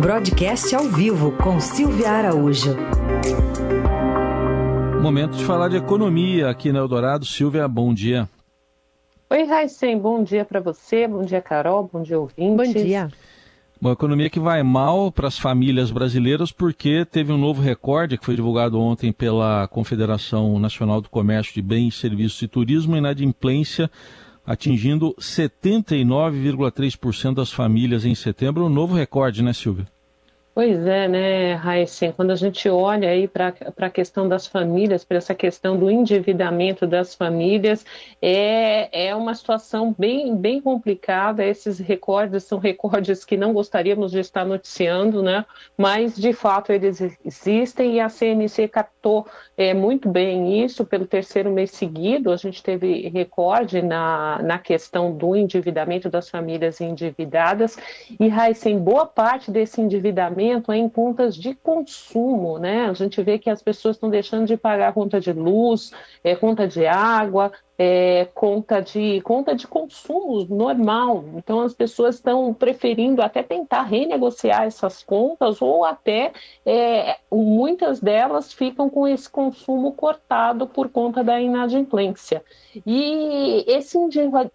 Broadcast ao vivo com Silvia Araújo. Momento de falar de economia aqui na Eldorado. Silvia, bom dia. Oi, Raicem, bom dia para você, bom dia, Carol, bom dia, ouvintes. Bom dia. Uma economia que vai mal para as famílias brasileiras porque teve um novo recorde que foi divulgado ontem pela Confederação Nacional do Comércio de Bens, Serviços e Turismo, inadimplência atingindo 79,3% das famílias em setembro, um novo recorde, né, Silvia? Pois é, né, Raíssen, quando a gente olha aí para a questão das famílias, para essa questão do endividamento das famílias, é, é uma situação bem, bem complicada. Esses recordes são recordes que não gostaríamos de estar noticiando, né? Mas de fato eles existem e a CNC captou é, muito bem isso pelo terceiro mês seguido. A gente teve recorde na, na questão do endividamento das famílias endividadas. E, Raíssen, boa parte desse endividamento é em contas de consumo, né? A gente vê que as pessoas estão deixando de pagar conta de luz, é, conta de água, é, conta de conta de consumo normal. Então as pessoas estão preferindo até tentar renegociar essas contas ou até é, muitas delas ficam com esse consumo cortado por conta da inadimplência. E esse,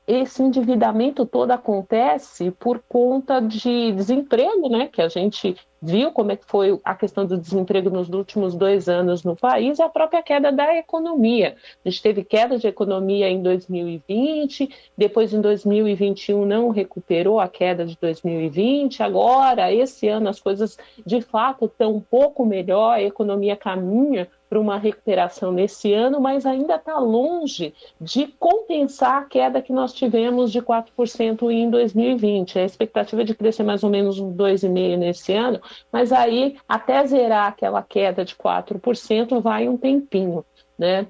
esse endividamento todo acontece por conta de desemprego, né? Que a gente viu como é que foi a questão do desemprego nos últimos dois anos no país a própria queda da economia. A gente teve queda de economia em 2020, depois em 2021 não recuperou a queda de 2020, agora, esse ano, as coisas de fato estão um pouco melhor, a economia caminha para uma recuperação nesse ano, mas ainda está longe de compensar a queda que nós tivemos de 4% em 2020. A expectativa é de crescer mais ou menos um 2,5% nesse ano, mas aí até zerar aquela queda de 4% vai um tempinho. Né?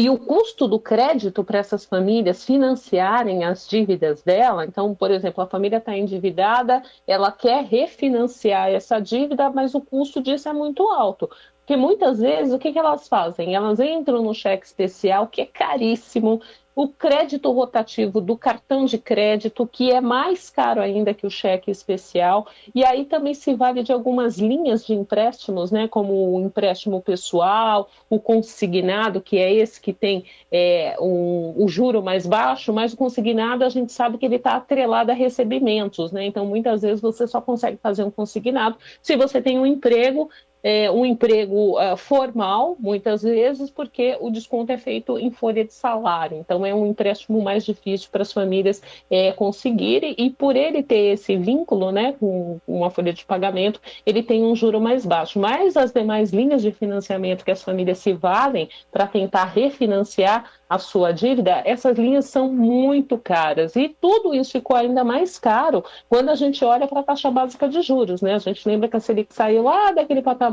E o custo do crédito para essas famílias financiarem as dívidas dela, então, por exemplo, a família está endividada, ela quer refinanciar essa dívida, mas o custo disso é muito alto. Porque muitas vezes o que, que elas fazem? Elas entram no cheque especial, que é caríssimo, o crédito rotativo do cartão de crédito, que é mais caro ainda que o cheque especial, e aí também se vale de algumas linhas de empréstimos, né, como o empréstimo pessoal, o consignado, que é esse que tem é, um, o juro mais baixo, mas o consignado a gente sabe que ele está atrelado a recebimentos, né, então muitas vezes você só consegue fazer um consignado se você tem um emprego é, um emprego uh, formal, muitas vezes, porque o desconto é feito em folha de salário. Então, é um empréstimo mais difícil para as famílias é, conseguirem, e por ele ter esse vínculo né, com uma folha de pagamento, ele tem um juro mais baixo. Mas as demais linhas de financiamento que as famílias se valem para tentar refinanciar a sua dívida, essas linhas são muito caras. E tudo isso ficou ainda mais caro quando a gente olha para a taxa básica de juros. Né? A gente lembra que a Selic saiu lá daquele patamar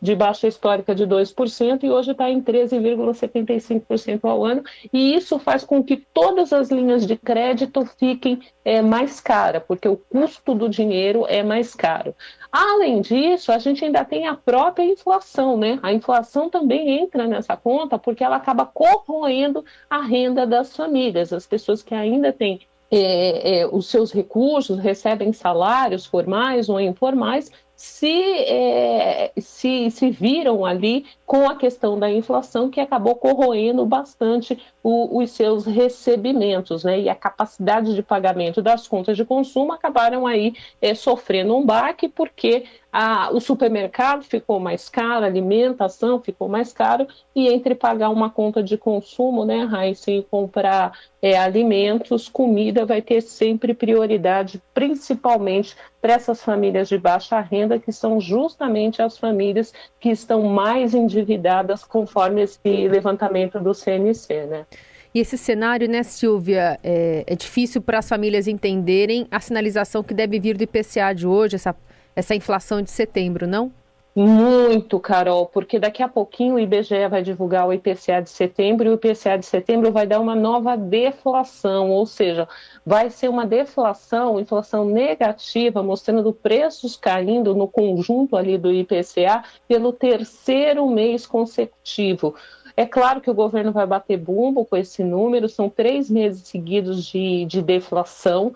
de baixa histórica de 2% e hoje está em 13,75% ao ano. E isso faz com que todas as linhas de crédito fiquem é, mais caras, porque o custo do dinheiro é mais caro. Além disso, a gente ainda tem a própria inflação, né? A inflação também entra nessa conta porque ela acaba corroendo a renda das famílias. As pessoas que ainda têm é, é, os seus recursos, recebem salários formais ou informais, se, é, se, se viram ali com a questão da inflação que acabou corroendo bastante o, os seus recebimentos, né? E a capacidade de pagamento das contas de consumo acabaram aí é, sofrendo um baque porque o supermercado ficou mais caro, a alimentação ficou mais caro, e entre pagar uma conta de consumo, né, Raíssa, e comprar é, alimentos, comida vai ter sempre prioridade, principalmente para essas famílias de baixa renda, que são justamente as famílias que estão mais endividadas, conforme esse levantamento do CNC, né? E esse cenário, né, Silvia, é, é difícil para as famílias entenderem a sinalização que deve vir do IPCA de hoje, essa, essa inflação de setembro, não? Muito, Carol, porque daqui a pouquinho o IBGE vai divulgar o IPCA de setembro e o IPCA de setembro vai dar uma nova deflação, ou seja, vai ser uma deflação, inflação negativa, mostrando preços caindo no conjunto ali do IPCA pelo terceiro mês consecutivo. É claro que o governo vai bater bumbo com esse número, são três meses seguidos de, de deflação.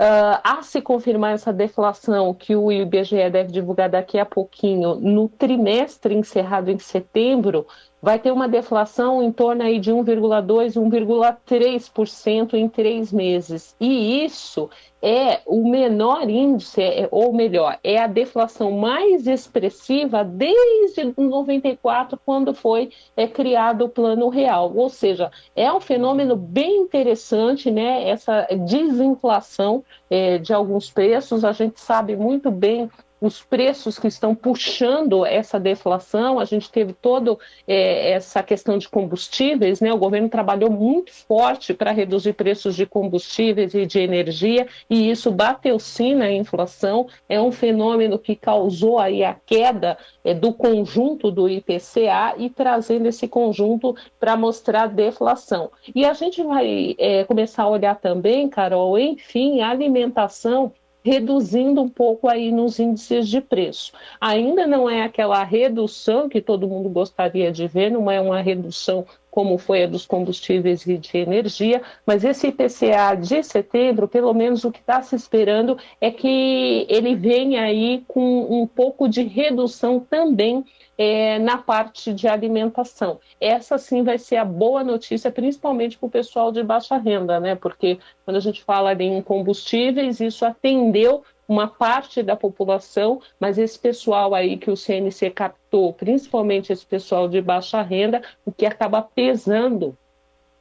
Uh, a se confirmar essa deflação que o IBGE deve divulgar daqui a pouquinho, no trimestre encerrado em setembro, vai ter uma deflação em torno aí de 1,2%, 1,3% em três meses. E isso é o menor índice, é, ou melhor, é a deflação mais expressiva desde 94, quando foi é, criado o Plano Real. Ou seja, é um fenômeno bem interessante, né? Essa desinflação é, de alguns preços. A gente sabe muito bem os preços que estão puxando essa deflação. A gente teve toda é, essa questão de combustíveis, né? O governo trabalhou muito forte para reduzir preços de combustíveis e de energia, e isso bateu sim na inflação. É um fenômeno que causou aí a queda é, do conjunto do IPCA e trazendo esse conjunto para mostrar deflação. E a gente vai é, começar a olhar também, Carol, enfim, a alimentação reduzindo um pouco aí nos índices de preço. Ainda não é aquela redução que todo mundo gostaria de ver, não é uma redução como foi a dos combustíveis e de energia, mas esse IPCA de setembro, pelo menos o que está se esperando é que ele venha aí com um pouco de redução também é, na parte de alimentação. Essa sim vai ser a boa notícia, principalmente para o pessoal de baixa renda, né? Porque quando a gente fala em combustíveis, isso atendeu uma parte da população, mas esse pessoal aí que o CNC captou, principalmente esse pessoal de baixa renda, o que acaba pesando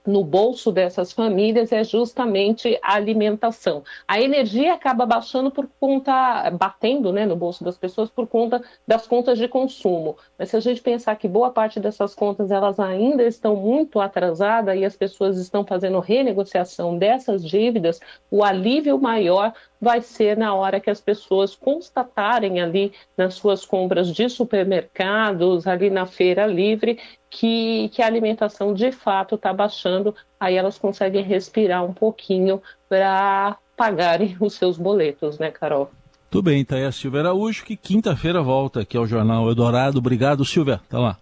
no bolso dessas famílias é justamente a alimentação. A energia acaba baixando por conta, batendo né, no bolso das pessoas por conta das contas de consumo. Mas se a gente pensar que boa parte dessas contas elas ainda estão muito atrasadas e as pessoas estão fazendo renegociação dessas dívidas, o alívio maior vai ser na hora que as pessoas constatarem ali nas suas compras de supermercados, ali na feira livre, que, que a alimentação de fato está baixando, aí elas conseguem respirar um pouquinho para pagarem os seus boletos, né, Carol? Tudo bem, tá aí a Silvia Araújo, que quinta-feira volta aqui ao Jornal Eldorado. Obrigado, Silvia. Até lá.